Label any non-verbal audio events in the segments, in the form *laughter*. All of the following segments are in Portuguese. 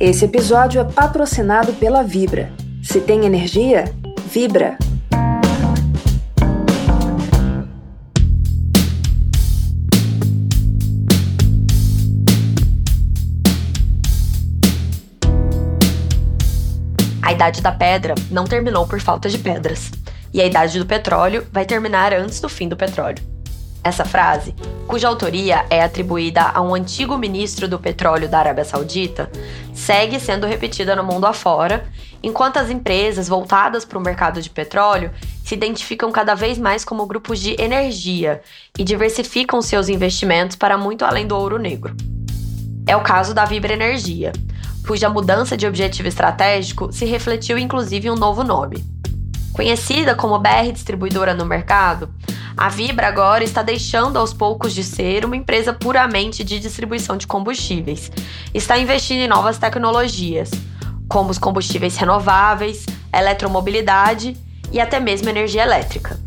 Esse episódio é patrocinado pela Vibra. Se tem energia, vibra. A idade da pedra não terminou por falta de pedras, e a idade do petróleo vai terminar antes do fim do petróleo. Essa frase, cuja autoria é atribuída a um antigo ministro do petróleo da Arábia Saudita, segue sendo repetida no mundo afora, enquanto as empresas voltadas para o mercado de petróleo se identificam cada vez mais como grupos de energia e diversificam seus investimentos para muito além do ouro negro. É o caso da Vibra Energia, cuja mudança de objetivo estratégico se refletiu inclusive em um novo nome. Conhecida como BR Distribuidora no mercado, a Vibra agora está deixando aos poucos de ser uma empresa puramente de distribuição de combustíveis. Está investindo em novas tecnologias, como os combustíveis renováveis, eletromobilidade e até mesmo energia elétrica.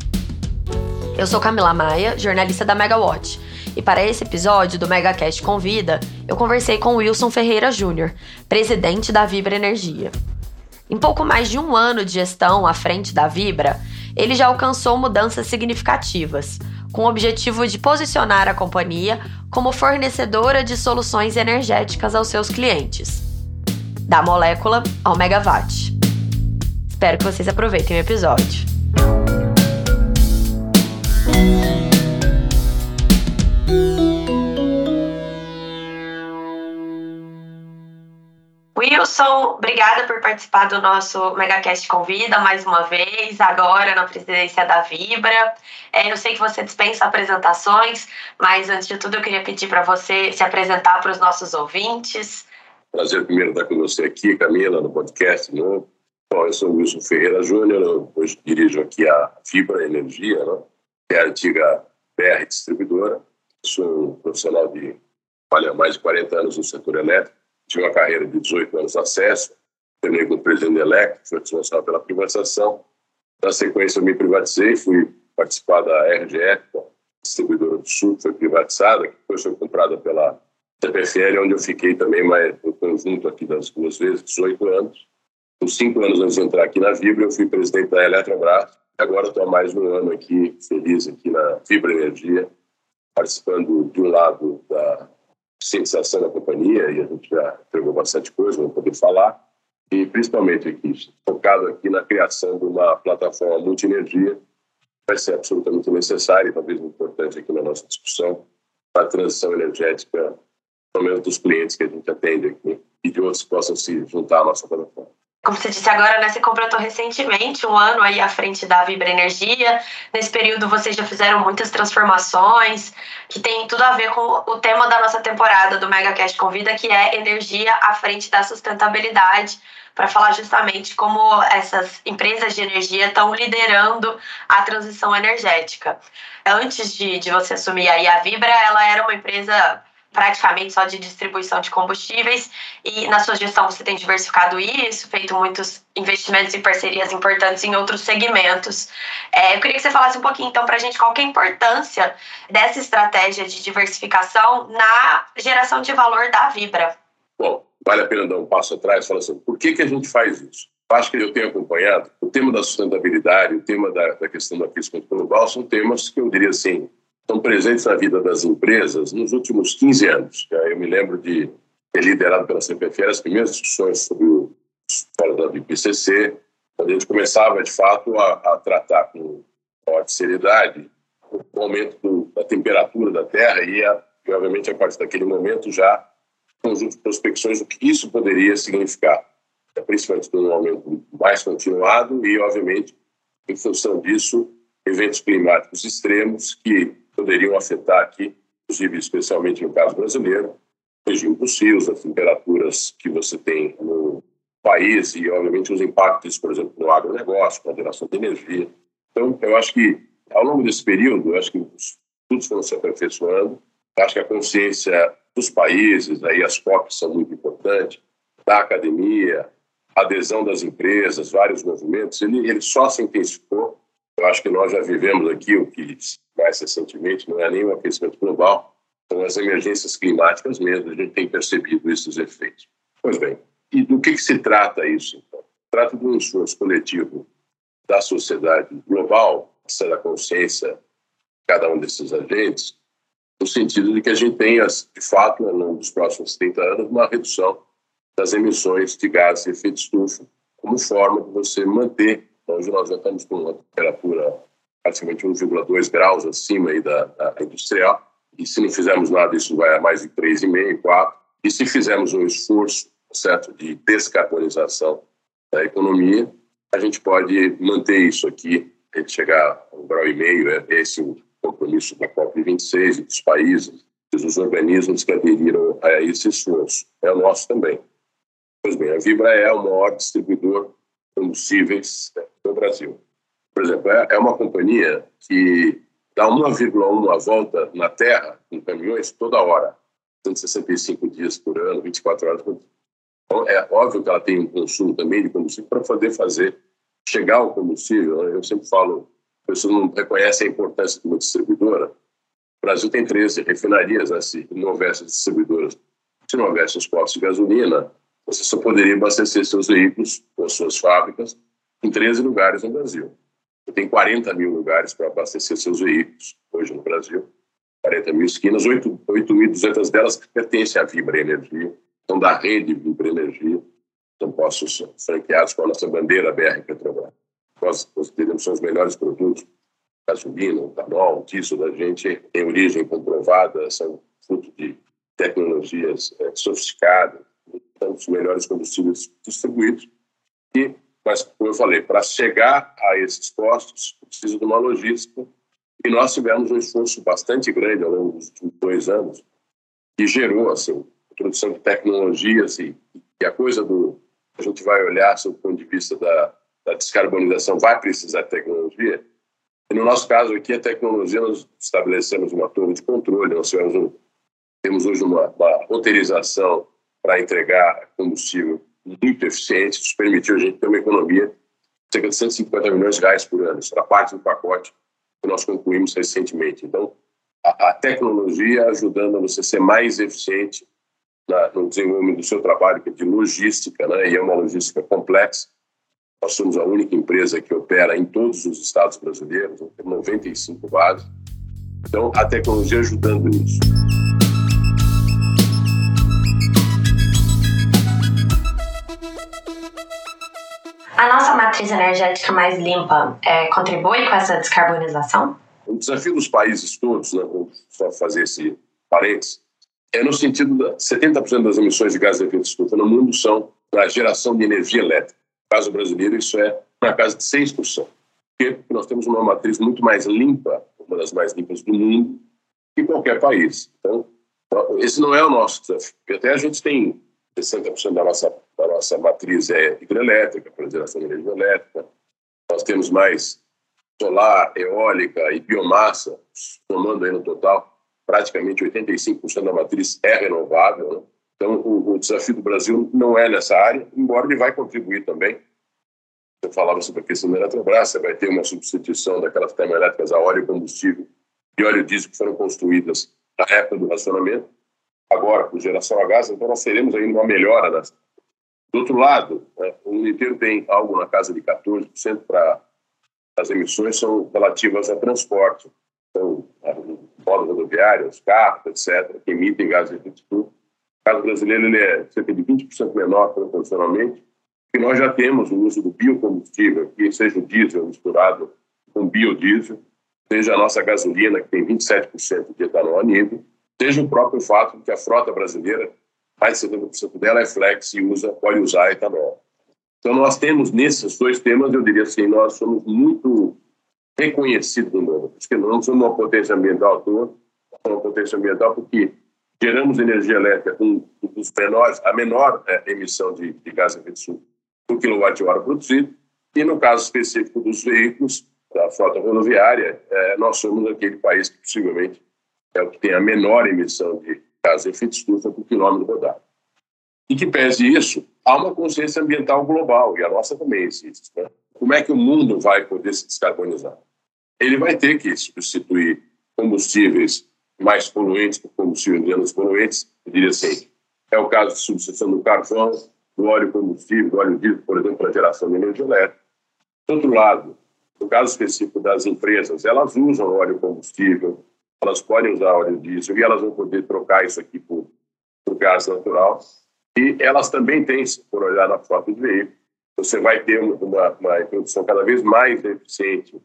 Eu sou Camila Maia, jornalista da Megawatt, e para esse episódio do MegaCast Convida, eu conversei com Wilson Ferreira Júnior, presidente da Vibra Energia. Em pouco mais de um ano de gestão à frente da Vibra, ele já alcançou mudanças significativas, com o objetivo de posicionar a companhia como fornecedora de soluções energéticas aos seus clientes, da molécula ao megawatt. Espero que vocês aproveitem o episódio. Wilson, obrigada por participar do nosso MegaCast Convida mais uma vez, agora na presidência da Vibra. É, eu sei que você dispensa apresentações, mas antes de tudo eu queria pedir para você se apresentar para os nossos ouvintes. Prazer primeiro estar com você aqui, Camila, no podcast novo. Bom, eu sou o Wilson Ferreira Júnior, hoje dirijo aqui a Fibra Energia, né? que é a antiga BR Distribuidora. Sou um profissional de olha, mais de 40 anos no setor elétrico tive uma carreira de 18 anos de acesso, terminei como presidente elétrico, fui responsável pela privatização. Na sequência, eu me privatizei, fui participar da RGE, distribuidora do Sul, que foi privatizada, que depois foi comprada pela CPFL, onde eu fiquei também mais no conjunto aqui das duas vezes, 18 anos. Com cinco anos antes de entrar aqui na Vibra, eu fui presidente da Eletrobras. Agora estou há mais um ano aqui, feliz aqui na Vibra Energia, participando de um lado da cientização da companhia, e a gente já entregou bastante coisa, vamos poder falar, e principalmente aqui, focado aqui na criação de uma plataforma multi-energia, vai ser absolutamente necessária e talvez importante aqui na nossa discussão, para a transição energética, pelo menos dos clientes que a gente atende aqui, e de outros que possam se juntar à nossa plataforma. Como você disse agora, né, você completou recentemente um ano aí à frente da Vibra Energia. Nesse período vocês já fizeram muitas transformações que tem tudo a ver com o tema da nossa temporada do MegaCast Convida, que é energia à frente da sustentabilidade, para falar justamente como essas empresas de energia estão liderando a transição energética. Antes de, de você assumir aí a Vibra, ela era uma empresa praticamente só de distribuição de combustíveis e na sua gestão você tem diversificado isso, feito muitos investimentos e parcerias importantes em outros segmentos. É, eu queria que você falasse um pouquinho então para a gente qual é a importância dessa estratégia de diversificação na geração de valor da Vibra. Bom, vale a pena dar um passo atrás e falar assim, por que, que a gente faz isso? Acho que eu tenho acompanhado o tema da sustentabilidade, o tema da, da questão do aquecimento global são temas que eu diria assim, estão presentes na vida das empresas nos últimos 15 anos. Eu me lembro de ter liderado pela CPFL as primeiras discussões sobre o fora da IPCC, quando a gente começava, de fato, a, a tratar com maior seriedade o aumento do, da temperatura da Terra e, a, e, obviamente, a partir daquele momento já conjunto de prospecções do que isso poderia significar, principalmente num aumento mais continuado e, obviamente, em função disso, eventos climáticos extremos que poderiam afetar aqui, inclusive especialmente no caso brasileiro, o regime dos rios, as temperaturas que você tem no país e, obviamente, os impactos, por exemplo, no agronegócio, com a geração de energia. Então, eu acho que, ao longo desse período, eu acho que os estudos foram se aperfeiçoando, acho que a consciência dos países, aí as COPs são muito importantes, da academia, adesão das empresas, vários movimentos, ele, ele só se intensificou eu acho que nós já vivemos aqui o que mais recentemente não é nem o aquecimento global, são as emergências climáticas mesmo, a gente tem percebido esses efeitos. Pois bem, E do que, que se trata isso? Então? Trata de um esforço coletivo da sociedade global, da consciência cada um desses agentes, no sentido de que a gente tenha, de fato, ao longo dos próximos 30 anos, uma redução das emissões de gases de efeito estufa, como forma de você manter. Hoje nós já estamos com uma temperatura praticamente 1,2 graus acima aí da, da, industrial, e se não fizermos nada, isso vai a mais de 3,5, 4. E se fizermos um esforço certo, de descarbonização da economia, a gente pode manter isso aqui, a gente chegar a um grau e meio, é esse o compromisso da COP26 e dos países, dos organismos que aderiram a esse esforço. É o nosso também. Pois bem, a Vibra é o maior distribuidor combustíveis do Brasil. Por exemplo, é, é uma companhia que dá 1,1 a volta na Terra com caminhões toda hora, 165 dias por ano, 24 horas por dia. Então, é óbvio que ela tem um consumo também de combustível para poder fazer chegar o combustível. Né? Eu sempre falo, as pessoas não reconhecem a importância de uma distribuidora. O Brasil tem 13 refinarias, né? se não houvesse distribuidoras, se não houvesse os postos de gasolina, você só poderia abastecer seus veículos ou suas fábricas em 13 lugares no Brasil. Você tem 40 mil lugares para abastecer seus veículos hoje no Brasil, 40 mil esquinas, 8.200 delas pertencem à Vibra Energia, são da rede Vibra Energia, são postos franqueados com a nossa bandeira BR Petrobras. Nós consideramos os melhores produtos, gasolina, etanol, diesel da gente, tem origem comprovada, são fruto de tecnologias é, sofisticadas, os melhores combustíveis distribuídos. E, mas, como eu falei, para chegar a esses postos, precisa de uma logística. E nós tivemos um esforço bastante grande ao longo dos dois anos, que gerou assim, a produção de tecnologias e, e a coisa do. A gente vai olhar, sob o ponto de vista da, da descarbonização, vai precisar de tecnologia. E no nosso caso aqui, a tecnologia, nós estabelecemos uma torre de controle, nós tivemos um, temos hoje uma, uma roteirização para entregar combustível muito eficiente, isso permitiu a gente ter uma economia de cerca de 150 milhões de reais por ano. Isso era parte do pacote que nós concluímos recentemente. Então, a, a tecnologia ajudando a você ser mais eficiente na, no desenvolvimento do seu trabalho, que é de logística, né? e é uma logística complexa. Nós somos a única empresa que opera em todos os estados brasileiros, temos 95 bases. Então, a tecnologia ajudando nisso. A nossa matriz energética mais limpa é, contribui com essa descarbonização? O desafio dos países todos, né, vou só fazer esse parênteses, é no sentido de 70% das emissões de gases de efeito estufa no mundo são na geração de energia elétrica. No caso brasileiro, isso é na casa de 6%. Porque nós temos uma matriz muito mais limpa, uma das mais limpas do mundo, que qualquer país. Então, esse não é o nosso desafio. Até a gente tem 60% da nossa, da nossa matriz é hidrelétrica, para geração de energia elétrica. Nós temos mais solar, eólica e biomassa, somando aí no total, praticamente 85% da matriz é renovável. Né? Então, o, o, desafio do Brasil não é nessa área, embora ele vai contribuir também. Eu falava sobre a questão da Eletrobras, você vai ter uma substituição daquelas termoelétricas a óleo combustível e óleo diesel que foram construídas na época do racionamento agora por geração a gás, então nós teremos aí uma melhora. Das... Do outro lado, né, o mundo inteiro tem algo na casa de 14% para as emissões são relativas a transporte. Então, modo os carros, etc., que emitem gases de efeito. O caso brasileiro ele é cerca de 20% menor proporcionalmente, e nós já temos o uso do biocombustível, que seja o diesel misturado com biodiesel, seja a nossa gasolina, que tem 27% de etanol anível, seja o próprio fato de que a frota brasileira, mais de 70% dela é flex e usa, pode usar etanol. Então, nós temos nesses dois temas, eu diria assim, nós somos muito reconhecidos no mundo, porque não somos uma potência ambiental somos uma potência ambiental porque geramos energia elétrica com os menores, a menor é, emissão de, de gás de efeito estufa por quilowatt-hora produzido, e no caso específico dos veículos, da frota rodoviária, é, nós somos aquele país que possivelmente é o que tem a menor emissão de de efeito estufa por quilômetro rodado. E que pese isso, há uma consciência ambiental global, e a nossa também existe. Né? Como é que o mundo vai poder se descarbonizar? Ele vai ter que substituir combustíveis mais poluentes por combustíveis menos poluentes, eu diria assim, é o caso de substituição do carvão, do óleo combustível, do óleo diesel, por exemplo, para geração de energia elétrica. Do outro lado, no caso específico das empresas, elas usam óleo combustível, elas podem usar óleo diesel e elas vão poder trocar isso aqui por, por gás natural. E elas também têm, se for olhar na frota de veículos, você vai ter uma, uma introdução cada vez mais eficiente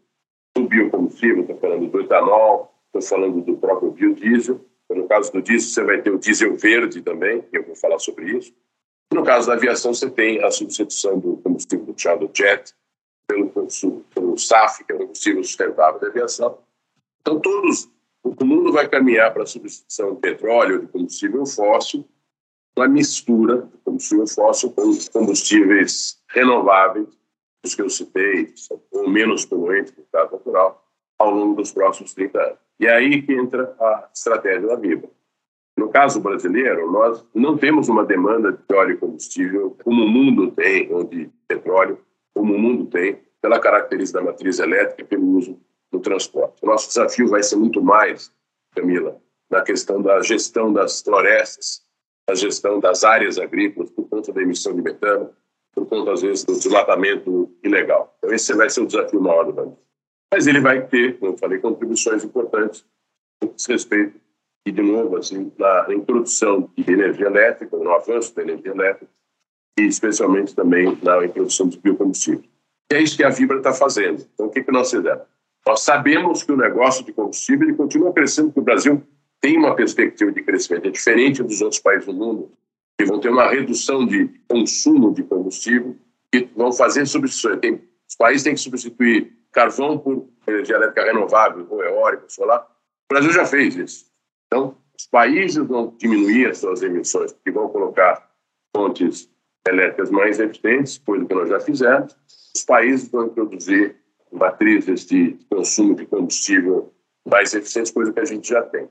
do biocombustível, estou falando do etanol, estou falando do próprio biodiesel. No caso do diesel, você vai ter o diesel verde também, eu vou falar sobre isso. No caso da aviação, você tem a substituição do combustível chamado jet pelo, pelo SAF, que é o combustível sustentável da aviação. Então, todos, o mundo vai caminhar para a substituição de petróleo, de combustível fóssil, uma mistura de combustível fóssil com combustíveis renováveis, os que eu citei, ou menos poluentes, no caso natural, ao longo dos próximos 30 anos. E é aí que entra a estratégia da Vibra. No caso brasileiro, nós não temos uma demanda de óleo e combustível como o mundo tem, ou de petróleo, como o mundo tem, pela característica da matriz elétrica e pelo uso no transporte. O nosso desafio vai ser muito mais, Camila, na questão da gestão das florestas, da gestão das áreas agrícolas, por conta da emissão de metano, por conta, às vezes, do desmatamento ilegal. Então, esse vai ser o desafio maior do Brasil. Mas ele vai ter, como eu falei, contribuições importantes no respeito e, de novo, assim, na introdução de energia elétrica, no avanço da energia elétrica, e especialmente também na introdução dos biocombustíveis. E é isso que a Vibra está fazendo. Então, o que, que nós fizemos? Nós sabemos que o negócio de combustível continua crescendo, porque o Brasil tem uma perspectiva de crescimento, é diferente dos outros países do mundo, que vão ter uma redução de consumo de combustível, que vão fazer substituições. Tem, os países têm que substituir carvão por energia elétrica renovável, ou eólica, solar. O Brasil já fez isso. Então, os países vão diminuir as suas emissões, porque vão colocar fontes elétricas mais eficientes, coisa que nós já fizemos. Os países vão introduzir matrizes de consumo de combustível mais eficientes, coisa que a gente já tem.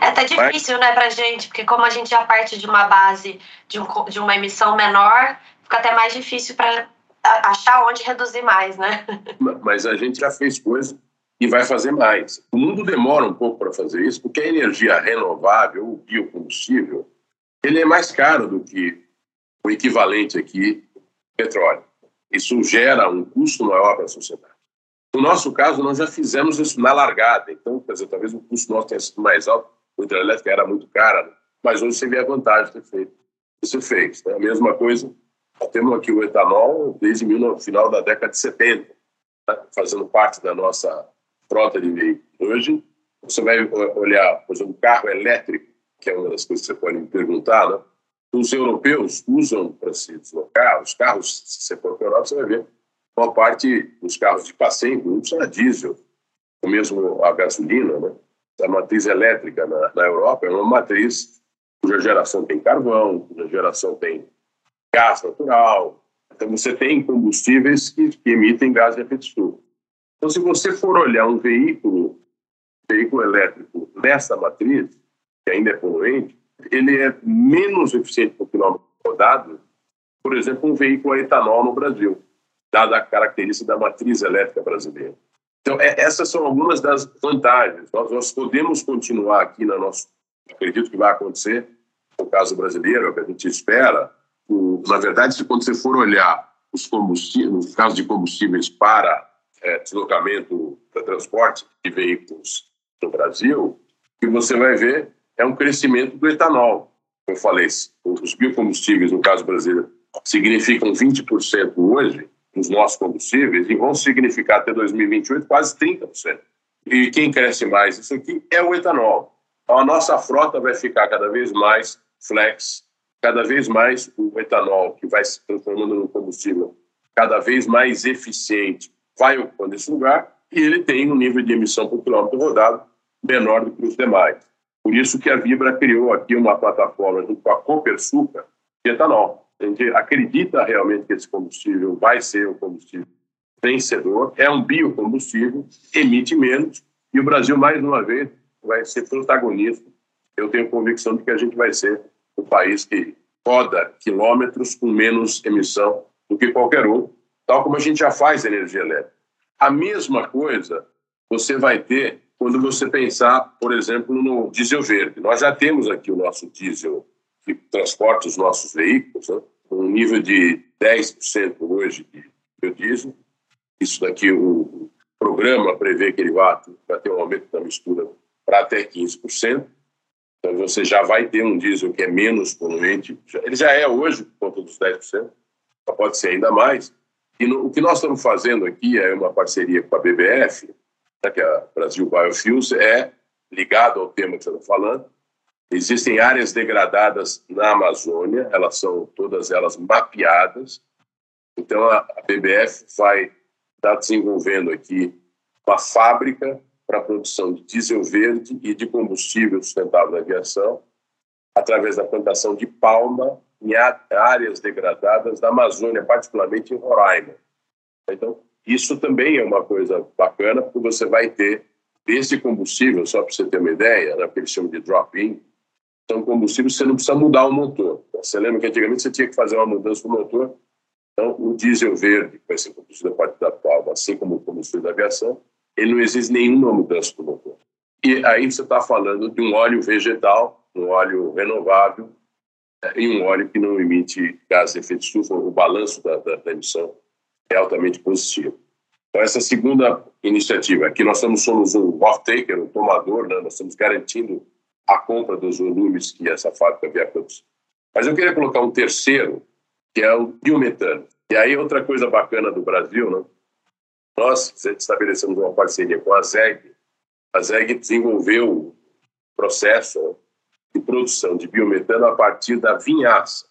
É até difícil, Mas... né, pra gente, porque como a gente já parte de uma base de, um, de uma emissão menor, fica até mais difícil para achar onde reduzir mais, né? *laughs* Mas a gente já fez coisa e vai fazer mais. O mundo demora um pouco para fazer isso, porque a energia renovável, o biocombustível, ele é mais caro do que o equivalente aqui, petróleo. Isso gera um custo maior para a sociedade. No nosso caso, nós já fizemos isso na largada, então, quer dizer, talvez o custo nosso tenha sido mais alto, a hidrelétrica era muito cara, né? mas hoje você vê a vantagem de ter feito. Você fez. Né? A mesma coisa, temos aqui o etanol desde o final da década de 70, né? fazendo parte da nossa frota de veículos. Hoje, você vai olhar, por exemplo, um carro elétrico, que é uma das coisas que você pode me perguntar, né? os europeus usam para se deslocar, os carros, se você for para a Europa, você vai ver, uma parte dos carros de passeio usam a diesel, o mesmo a gasolina, né? A matriz elétrica na, na Europa é uma matriz cuja geração tem carvão, cuja geração tem gás natural. Então, você tem combustíveis que, que emitem gás de efeito estufa. Então, se você for olhar um veículo, veículo elétrico nessa matriz, que ainda é poluente, ele é menos eficiente por quilômetro rodado, por exemplo, um veículo a etanol no Brasil, dada a característica da matriz elétrica brasileira. Então, é, essas são algumas das vantagens. Nós, nós podemos continuar aqui na nossa. Acredito que vai acontecer no caso brasileiro, é o que a gente espera. O, na verdade, se quando você for olhar os combustíveis, no caso de combustíveis para é, deslocamento, para transporte de veículos no Brasil, o que você vai ver é um crescimento do etanol. Eu falei, os biocombustíveis, no caso brasileiro, significam 20% hoje nos nossos combustíveis e vão significar até 2028 quase 30%. E quem cresce mais isso aqui é o etanol. Então, a nossa frota vai ficar cada vez mais flex, cada vez mais o etanol, que vai se transformando num combustível cada vez mais eficiente, vai ocupando esse lugar e ele tem um nível de emissão por quilômetro rodado menor do que os demais. Por isso que a Vibra criou aqui uma plataforma junto com a Copersucar de etanol. Gente acredita realmente que esse combustível vai ser um combustível vencedor, é um biocombustível, emite menos, e o Brasil, mais uma vez, vai ser protagonista. Eu tenho convicção de que a gente vai ser o país que roda quilômetros com menos emissão do que qualquer outro, tal como a gente já faz energia elétrica. A mesma coisa você vai ter quando você pensar, por exemplo, no diesel verde. Nós já temos aqui o nosso diesel que transporta os nossos veículos, né? um nível de 10% hoje de biodiesel. Isso daqui, o programa prevê que ele vai, ter um aumento da mistura para até 15%. Então, você já vai ter um diesel que é menos poluente. Ele já é hoje, por conta dos 10%, só pode ser ainda mais. E no, o que nós estamos fazendo aqui é uma parceria com a BBF, né, que é a Brasil Biofuels, é ligado ao tema que você está falando. Existem áreas degradadas na Amazônia, elas são todas elas mapeadas. Então, a, BBF vai estar tá desenvolvendo aqui uma fábrica para a produção de diesel verde e de combustível sustentável na aviação, através da plantação de palma em áreas degradadas da Amazônia, particularmente em Roraima. Então, isso também é uma coisa bacana, porque você vai ter esse combustível, só para você ter uma ideia, né, que eles chamam de drop-in, são combustíveis você não precisa mudar o motor. Você lembra que antigamente você tinha que fazer uma mudança no motor? Então, o diesel verde, que vai ser combustível a partir da palma, assim como o combustível da aviação, ele não existe nenhuma mudança no motor. E aí você está falando de um óleo vegetal, um óleo renovável, é, e um óleo que não emite gases de efeito estufa, o balanço da, da, da emissão é altamente positivo. Então, essa segunda iniciativa, aqui nós somos um off-taker, um tomador, né? nós estamos garantindo a compra dos volumes que essa fábrica vier produzir. Mas eu queria colocar um terceiro, que é o biometano. E aí, outra coisa bacana do Brasil, né? Nós estabelecemos uma parceria com a ZEG. A ZEG desenvolveu um processo de produção de biometano a partir da vinhaça.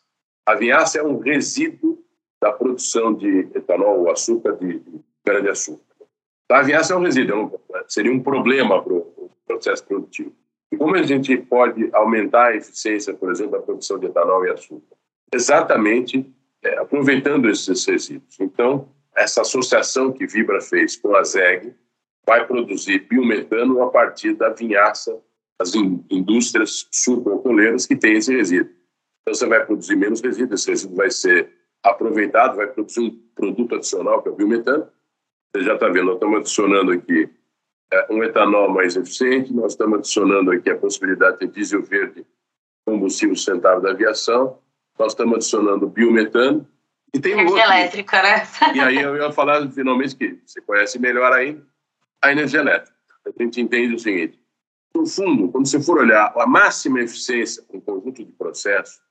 A vinhaça é um resíduo da produção de etanol ou açúcar de cana-de-açúcar. A vinhaça é um resíduo, é seria um problema para o processo produtivo. E como a gente pode aumentar a eficiência, por exemplo, da produção de etanol e açúcar? Exatamente é, aproveitando esses resíduos. Então, essa associação que Vibra fez com a ZEG vai produzir biometano a partir da vinhaça das indústrias sucroalcooleiras que têm esse resíduo. Então, você vai produzir menos resíduo, esse resíduo vai ser aproveitado, vai produzir um produto adicional, que é o biometano. Você já está vendo, nós estamos adicionando aqui um etanol mais eficiente, nós estamos adicionando aqui a possibilidade de diesel verde, combustível sustentável da aviação, nós estamos adicionando biometano, e tem energia outro, elétrica, né? *laughs* E aí eu ia falar finalmente que você conhece melhor ainda a energia elétrica. A gente entende o seguinte: no fundo, quando você for olhar a máxima eficiência com um conjunto de processos,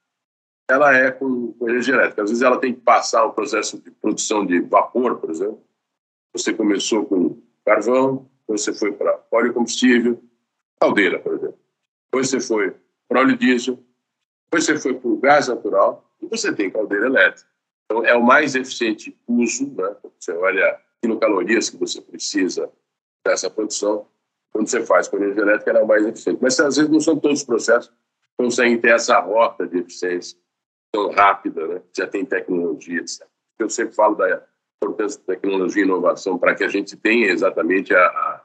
ela é com, com, energia elétrica. Às vezes ela tem que passar um processo de produção de vapor, por exemplo. Você começou com carvão, depois você foi para óleo combustível, caldeira, por exemplo. Depois você foi para óleo diesel, depois você foi para o gás natural e você tem caldeira elétrica. Então, é o mais eficiente uso, né? Você olha quilocalorias que você precisa dessa produção. Quando você faz com energia elétrica, ela é o mais eficiente. Mas, às vezes, não são todos os processos que conseguem ter essa rota de eficiência tão rápida, né? Já tem tecnologia, etc. Eu sempre falo da importância da tecnologia e inovação para que a gente tenha exatamente a,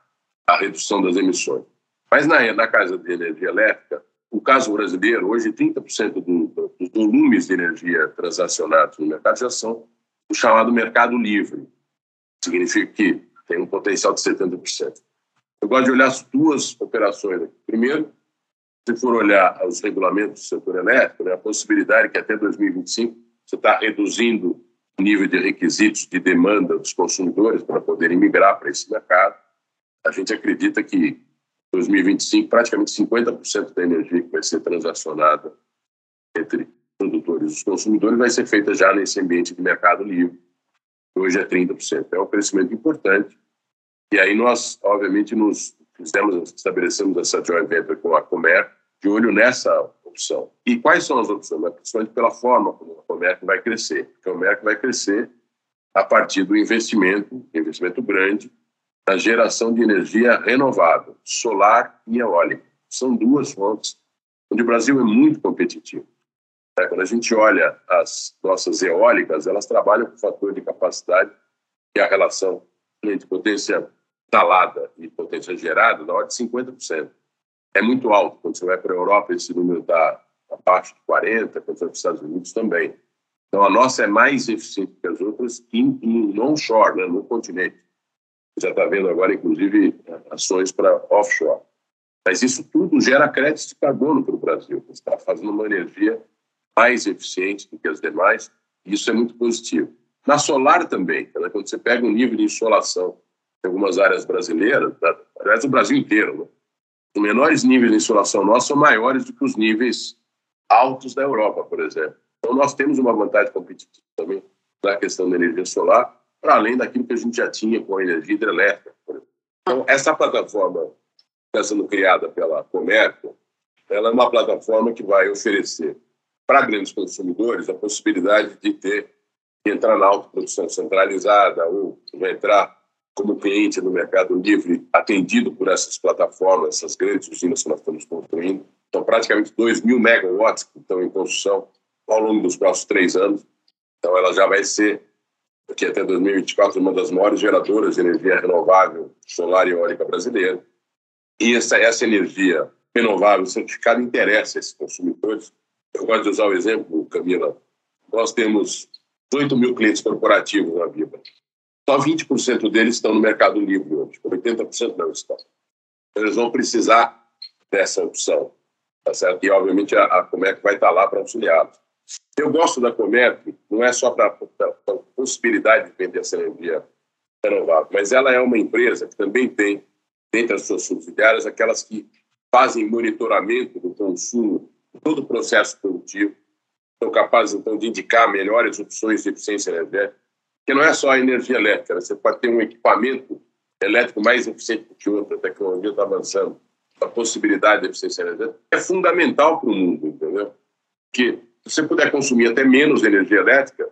a, redução das emissões. Mas na, na casa de energia elétrica, o caso brasileiro, hoje 30% do, dos volumes de energia transacionados no mercado já são o chamado mercado livre. Significa que tem um potencial de 70%. Eu gosto de olhar as duas operações aqui. Primeiro, se for olhar os regulamentos do setor elétrico, né, a possibilidade que até 2025 você está reduzindo nível de requisitos de demanda dos consumidores para poderem migrar para esse mercado. A gente acredita que 2025, praticamente 50% da energia que vai ser transacionada entre produtores e os consumidores vai ser feita já nesse ambiente de mercado livre. Hoje é 30%. É um crescimento importante. E aí nós, obviamente, nos fizemos, estabelecemos essa joint venture com a Comer de olho nessa opção. E quais são as opções? Principalmente pela forma como a Comerc vai crescer. A Comerc vai crescer a partir do investimento, investimento grande, da geração de energia renovável, solar e eólica. São duas fontes onde o Brasil é muito competitivo. É, quando a gente olha as nossas eólicas, elas trabalham com fator de capacidade, que é a relação entre potência instalada e potência gerada, na ordem de 50%. É muito alto. Quando você vai para a Europa, esse número está abaixo de 40%, quando você vai para os Estados Unidos também. Então, a nossa é mais eficiente que as outras em, em non-shore, né, no continente já está vendo agora, inclusive, ações para offshore. Mas isso tudo gera créditos de carbono para o Brasil. Você está fazendo uma energia mais eficiente do que as demais, Isso é muito positivo. Na solar também, né? quando você pega um nível de insolação em algumas áreas brasileiras, aliás, o Brasil inteiro, né? Os menores níveis de insolação nossos são maiores do que os níveis altos da Europa, por exemplo. Então, nós temos uma vantagem competitiva também na questão da energia solar, para além daquilo que a gente já tinha com a energia hidrelétrica. Então, essa plataforma está sendo criada pela Comerco, ela é uma plataforma que vai oferecer para grandes consumidores a possibilidade de ter de entrar na autoprodução centralizada ou vai entrar como cliente no mercado livre atendido por essas plataformas, essas grandes usinas que nós estamos construindo. Então, praticamente 2 mil megawatts que estão em construção ao longo dos próximos três anos. Então, ela já vai ser, aqui até 2024, uma das maiores geradoras de energia renovável solar e eólica brasileira. E essa, essa energia renovável certificada interessa esses consumidores. Eu gosto de usar o exemplo, Camila. Nós temos 8 mil clientes corporativos na Vibra. Só 20% deles estão no mercado livre hoje, 80% não estão. Eles vão precisar dessa opção, tá certo? E, obviamente, a, a Comec vai estar lá para auxiliá-los. Eu gosto da Comec, não é só para a possibilidade de vender essa energia renovável, mas ela é uma empresa que também tem, dentre as suas subsidiárias, aquelas que fazem monitoramento do consumo, todo o processo produtivo, são capazes, então, de indicar melhores opções de eficiência energética, que não é só a energia elétrica, né? você pode ter um equipamento elétrico mais eficiente do que outro, a tecnologia está avançando, a possibilidade de eficiência energética é fundamental para o mundo, entendeu? Que se você puder consumir até menos energia elétrica,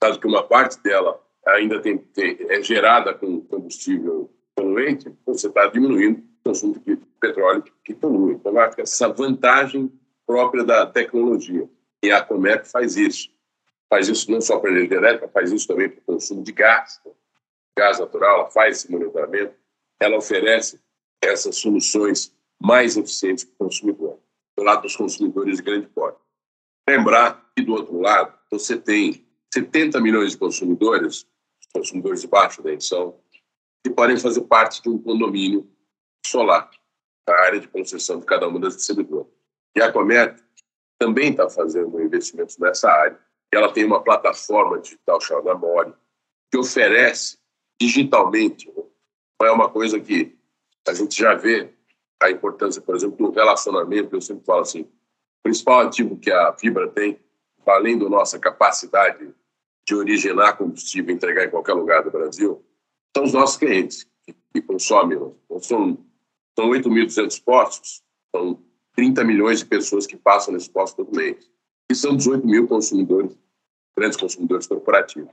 dado que uma parte dela ainda tem, tem é gerada com combustível poluente, você está diminuindo o consumo de petróleo que polui. Então, essa vantagem própria da tecnologia. E a Comerc faz isso. Faz isso não só para a elétrica, faz isso também para o consumo de gás, gás natural, ela faz esse monitoramento, ela oferece essas soluções mais eficientes para o consumidor, do lado dos consumidores de grande porte. Lembrar que, do outro lado, você tem 70 milhões de consumidores, consumidores de baixa tensão, que podem fazer parte de um condomínio solar, a área de concessão de cada uma das distribuidoras. E a Comerc também está fazendo investimentos nessa área. Ela tem uma plataforma digital chamada Mori, que oferece digitalmente. Não é uma coisa que a gente já vê a importância, por exemplo, do relacionamento. Eu sempre falo assim: o principal ativo que a fibra tem, além da nossa capacidade de originar combustível e entregar em qualquer lugar do Brasil, são os nossos clientes que, consomem. Então, são, são 8.200 postos, são 30 milhões de pessoas que passam nesse posto todo mês. E são 18 mil consumidores, grandes consumidores corporativos.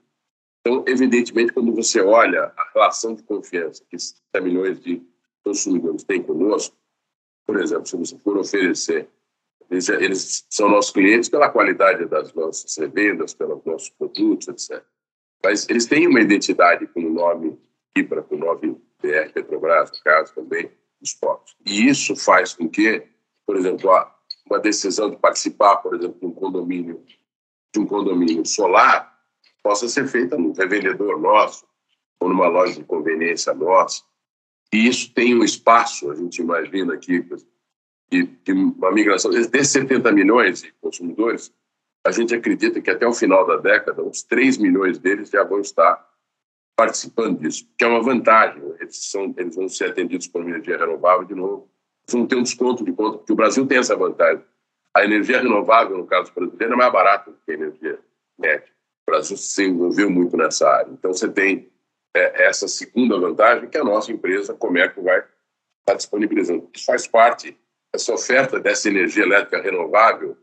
Então, evidentemente, quando você olha a relação de confiança que 30 milhões de consumidores têm conosco, por exemplo, se você for oferecer, eles, eles são nossos clientes pela qualidade das nossas revendas, pelos nossos produtos, etc. Mas eles têm uma identidade com o nome IBRA, com o nome BR Petrobras, no caso também, dos postos. E isso faz com que por exemplo, uma decisão de participar, por exemplo, de um condomínio, de um condomínio solar, possa ser feita num revendedor nosso ou numa loja de conveniência nossa. E isso tem um espaço, a gente imagina aqui, de, de uma migração. Desses 70 milhões de consumidores, a gente acredita que até o final da década, uns 3 milhões deles já vão estar participando disso, que é uma vantagem. Eles, são, eles vão ser atendidos por energia renovável de novo você não tem um desconto de conta, porque o Brasil tem essa vantagem. A energia renovável, no caso brasileiro, é mais barata do que a energia média. O Brasil se envolveu muito nessa área. Então, você tem é, essa segunda vantagem que a nossa empresa, Comerco, vai estar disponibilizando. Isso faz parte, essa oferta dessa energia elétrica renovável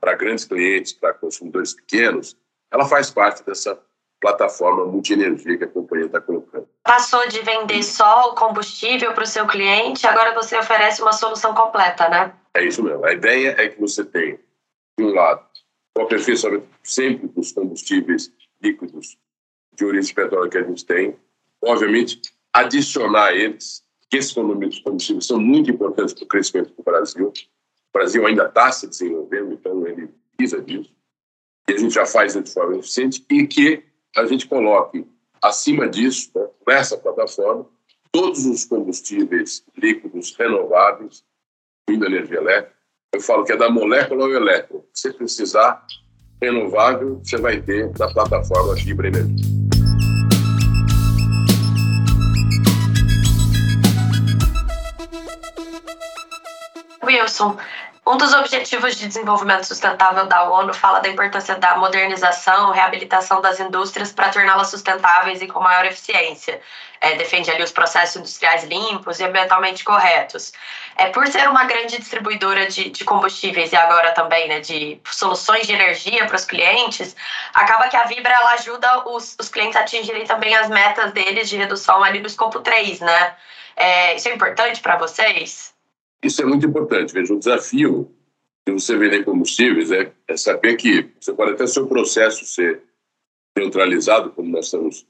para grandes clientes, para consumidores pequenos, ela faz parte dessa plataforma multienergia que a companhia está colocando. Passou de vender só o combustível para o seu cliente, agora você oferece uma solução completa, né? É isso mesmo. A ideia é que você tenha, de um lado, o aperfeiçoamento sempre dos combustíveis líquidos de origem petróleo que a gente tem, obviamente, adicionar eles, que esses combustíveis são muito importantes para o crescimento do Brasil. O Brasil ainda está se desenvolvendo, então ele precisa disso. E a gente já faz de forma eficiente e que a gente coloque acima disso, né, nessa plataforma, todos os combustíveis líquidos renováveis, incluindo energia elétrica. Eu falo que é da molécula ao elétron. Se precisar, renovável você vai ter na plataforma Fibra Energia. Wilson, um dos objetivos de desenvolvimento sustentável da ONU fala da importância da modernização, reabilitação das indústrias para torná-las sustentáveis e com maior eficiência. É, defende ali os processos industriais limpos e ambientalmente corretos. É, por ser uma grande distribuidora de, de combustíveis e agora também né, de soluções de energia para os clientes, acaba que a Vibra ela ajuda os, os clientes a atingirem também as metas deles de redução ali no escopo 3, né? É, isso é importante para vocês? Isso é muito importante. Veja, o desafio de você vender combustíveis é, é saber que você pode até seu processo ser neutralizado, como nós estamos,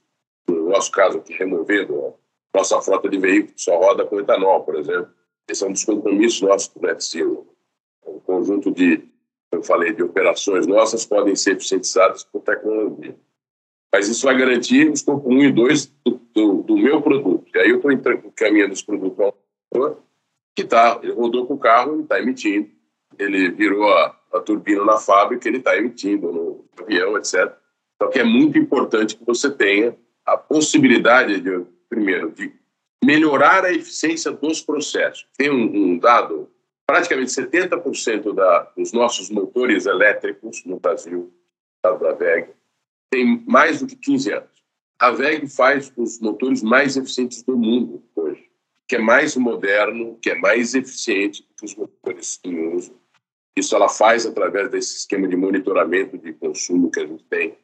no nosso caso aqui, removendo a nossa frota de veículos, só roda com etanol, por exemplo. Esse é um dos compromissos nossos com o Net Zero. Um conjunto de, eu falei, de operações nossas podem ser eficientizadas por tecnologia. Mas isso vai garantir o escopo 1 e 2 do, do, do meu produto. E aí eu estou encaminhando esse produto ao que tá, ele rodou com o carro, ele está emitindo, ele virou a, a turbina na fábrica, ele está emitindo no avião, etc. Então, que é muito importante que você tenha a possibilidade de, primeiro, de melhorar a eficiência dos processos. Tem um, um dado, praticamente 70% da, dos nossos motores elétricos no Brasil, da VEG, tem mais do que 15 anos. A VEG faz os motores mais eficientes do mundo hoje que é mais moderno, que é mais eficiente que os motores em uso. Isso ela faz através desse esquema de monitoramento de consumo que a gente tem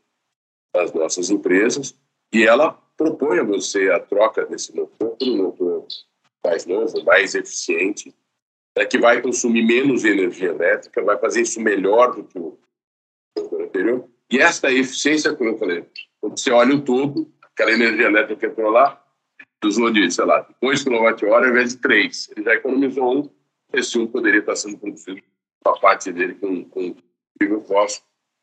nas nossas empresas e ela propõe a você a troca desse motor por um motor mais novo, mais eficiente, é que vai consumir menos energia elétrica, vai fazer isso melhor do que o motor anterior. E esta eficiência, como eu falei, quando você olha o todo, aquela energia elétrica que entrou lá, usou de, sei lá, 2 kWh ao invés de 3. Ele já economizou um, esse um poderia estar sendo produzido a parte dele com, com combustível fóssil.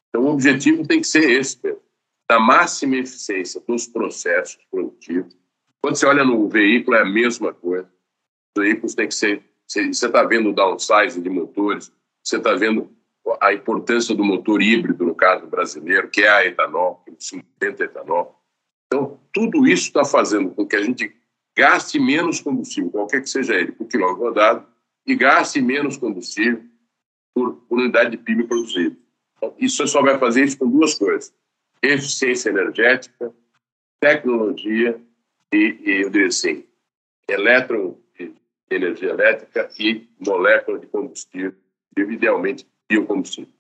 Então, o objetivo tem que ser esse, Pedro, da máxima eficiência dos processos produtivos. Quando você olha no veículo, é a mesma coisa. Os veículos têm que ser... Você está vendo o downsizing de motores, você está vendo a importância do motor híbrido, no caso brasileiro, que é a etanol, que é 50 etanol. Então, tudo isso está fazendo com que a gente gaste menos combustível, qualquer que seja ele, por quilômetro rodado, e gaste menos combustível por, unidade de PIB produzido. Então, isso só vai fazer isso com duas coisas: eficiência energética, tecnologia e, e eu diria assim, eletro, energia elétrica e molécula de combustível, idealmente biocombustível.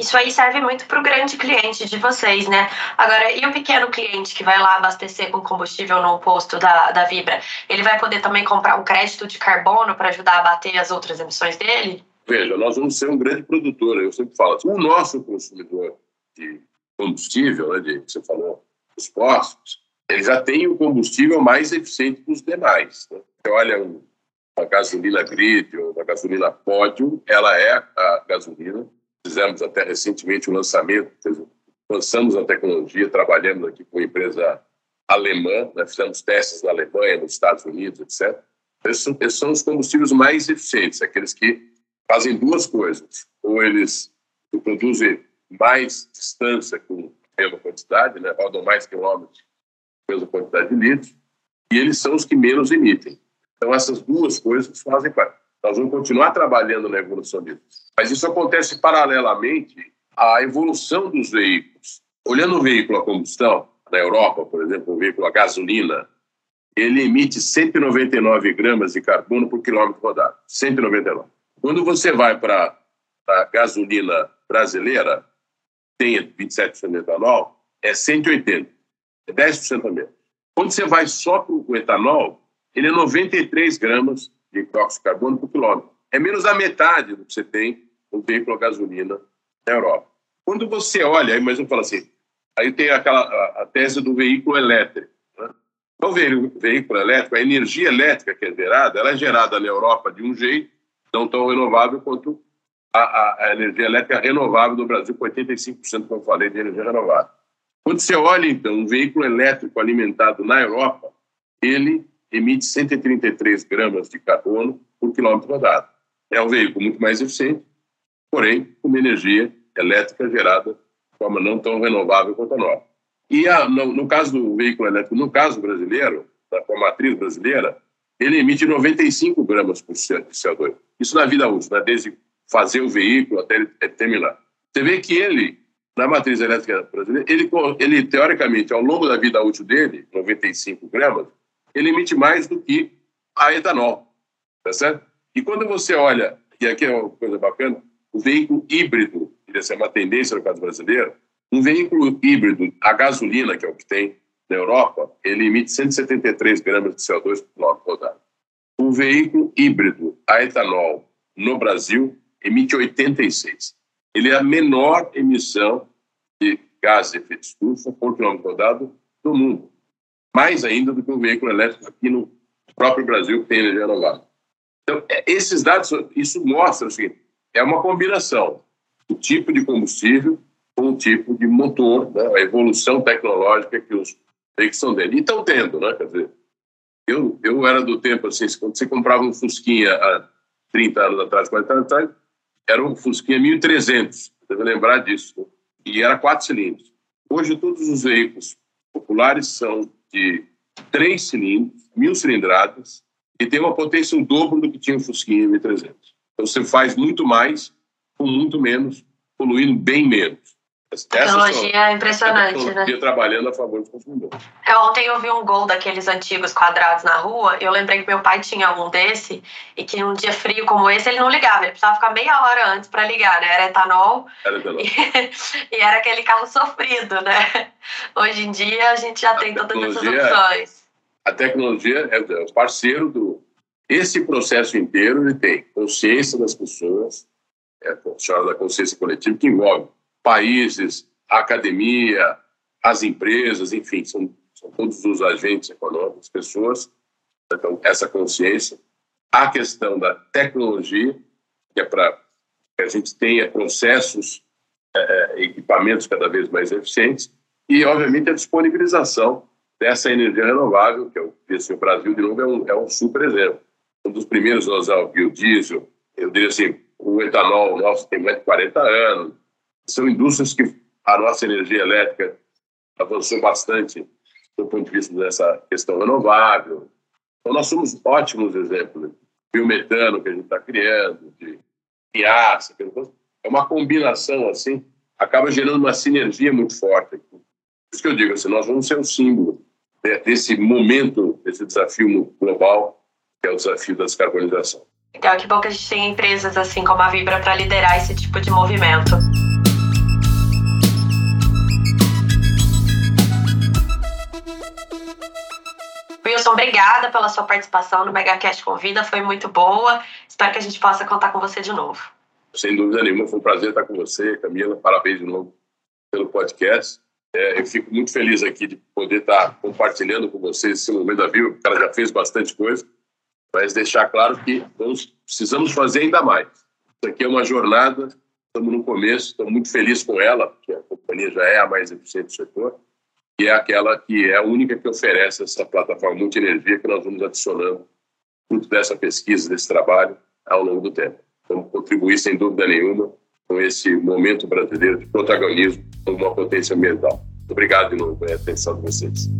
Isso aí serve muito para o grande cliente de vocês, né? Agora, e o pequeno cliente que vai lá abastecer com combustível no posto da, da Vibra? Ele vai poder também comprar um crédito de carbono para ajudar a bater as outras emissões dele? Veja, nós vamos ser um grande produtor, eu sempre falo. O nosso consumidor de combustível, né, de, você falou, os postos, ele já tem o combustível mais eficiente que os demais. Né? Você olha a gasolina grid ou a gasolina pódio, ela é a gasolina Fizemos até recentemente o um lançamento, lançamos a tecnologia, trabalhando aqui com uma empresa alemã, né? fizemos testes na Alemanha, nos Estados Unidos, etc. Esses são, esses são os combustíveis mais eficientes, aqueles que fazem duas coisas. Ou eles produzem mais distância com mesma quantidade, né? rodam mais quilômetros com mesma quantidade de litros, e eles são os que menos emitem. Então, essas duas coisas fazem parte. Nós vamos continuar trabalhando na evolução disso. Mas isso acontece paralelamente à evolução dos veículos. Olhando o veículo a combustão, na Europa, por exemplo, o veículo a gasolina, ele emite 199 gramas de carbono por quilômetro rodado. 199. Quando você vai para a gasolina brasileira, tem 27% de etanol, é 180. É 10% a menos. Quando você vai só para o etanol, ele é 93 gramas de dióxido de carbono por quilômetro. É menos da metade do que você tem no veículo a gasolina na Europa. Quando você olha, aí mais um fala assim, aí tem aquela a, a tese do veículo elétrico. Né? Então, o veículo elétrico, a energia elétrica que é gerada, ela é gerada na Europa de um jeito não tão renovável quanto a, a, a energia elétrica renovável do Brasil, com 85%, como eu falei, de energia renovável. Quando você olha, então, um veículo elétrico alimentado na Europa, ele emite 133 gramas de carbono por quilômetro rodado. É um veículo muito mais eficiente, porém com uma energia elétrica gerada forma não tão renovável quanto a nossa. E a, no, no, caso do veículo elétrico, no caso brasileiro, da matriz brasileira, ele emite 95 gramas por cento de CO2. Isso na vida útil, né? desde fazer o veículo até ele terminar. Você vê que ele, na matriz elétrica brasileira, ele, ele teoricamente, ao longo da vida útil dele, 95 gramas, ele emite mais do que a etanol, tá certo? E quando você olha, e aqui é uma coisa bacana, o veículo híbrido, essa é uma tendência no caso brasileiro, um veículo híbrido a gasolina, que é o que tem na Europa, ele emite 173 gramas de CO2 por quilômetro rodado. Um veículo híbrido a etanol no Brasil emite 86. Ele é a menor emissão de gás de efeito estufa por quilômetro rodado do mundo. Mais ainda do que um veículo elétrico aqui no próprio Brasil que tem energia renovável. Então, é, esses dados, isso mostra o seguinte, é uma combinação do tipo de combustível com o tipo de motor, né? a evolução tecnológica que os veículos estão tendo. E estão tendo, né? Quer dizer, eu, eu era do tempo assim, quando você comprava um Fusquinha há 30 anos atrás, 40 anos atrás, era um Fusquinha 1300, deve lembrar disso, né? e era quatro cilindros. Hoje, todos os veículos populares são de três cilindros, mil cilindradas, e tem uma potência um dobro do que tinha o Fusquinha 1300. Então, você faz muito mais com muito menos, poluindo bem menos. Tecnologia é impressionante, tecnologia né? trabalhando a favor dos consumidores. É, ontem eu vi um gol daqueles antigos quadrados na rua. Eu lembrei que meu pai tinha um desse e que num dia frio como esse ele não ligava. Ele precisava ficar meia hora antes para ligar, né? Era etanol. Era etanol. E, *laughs* e, era aquele carro sofrido, né? Hoje em dia a gente já a tem todas essas opções. A tecnologia é o parceiro do. Esse processo inteiro ele tem consciência das pessoas, é a da consciência coletiva, que envolve países, a academia, as empresas, enfim, são, são todos os agentes econômicos, pessoas. Então, essa consciência. A questão da tecnologia, que é para que a gente tenha processos, é, equipamentos cada vez mais eficientes, e, obviamente, a disponibilização dessa energia renovável, que é o Brasil, de novo, é um, é um super exemplo. Um dos primeiros a usar o biodiesel, eu diria assim, o etanol nosso tem mais de 40 anos, são indústrias que a nossa energia elétrica avançou bastante do ponto de vista dessa questão renovável. Então, nós somos ótimos exemplos. Né? Biometano que a gente está criando, de piaça, é uma combinação assim, acaba gerando uma sinergia muito forte. Por isso que eu digo assim, nós vamos ser um símbolo desse momento, desse desafio global, que é o desafio da descarbonização. Então, que bom que a gente tem empresas assim como a Vibra para liderar esse tipo de movimento. Wilson, obrigada pela sua participação no MegaCast Convida, foi muito boa. Espero que a gente possa contar com você de novo. Sem dúvida nenhuma, foi um prazer estar com você, Camila. Parabéns de novo pelo podcast. É, eu fico muito feliz aqui de poder estar compartilhando com vocês esse momento da vida, porque ela já fez bastante coisa, mas deixar claro que vamos, precisamos fazer ainda mais. Isso aqui é uma jornada, estamos no começo, estamos muito felizes com ela, porque a companhia já é a mais eficiente do setor, que é aquela que é a única que oferece essa plataforma multi-energia que nós vamos adicionando fruto dessa pesquisa, desse trabalho, ao longo do tempo. Vamos contribuir, sem dúvida nenhuma, com esse momento brasileiro de protagonismo como uma potência ambiental. Obrigado de novo pela atenção de vocês.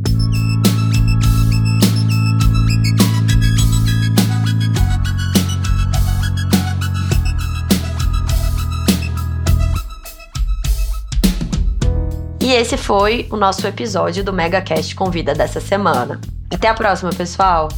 E esse foi o nosso episódio do MegaCast Convida dessa semana. Até a próxima, pessoal!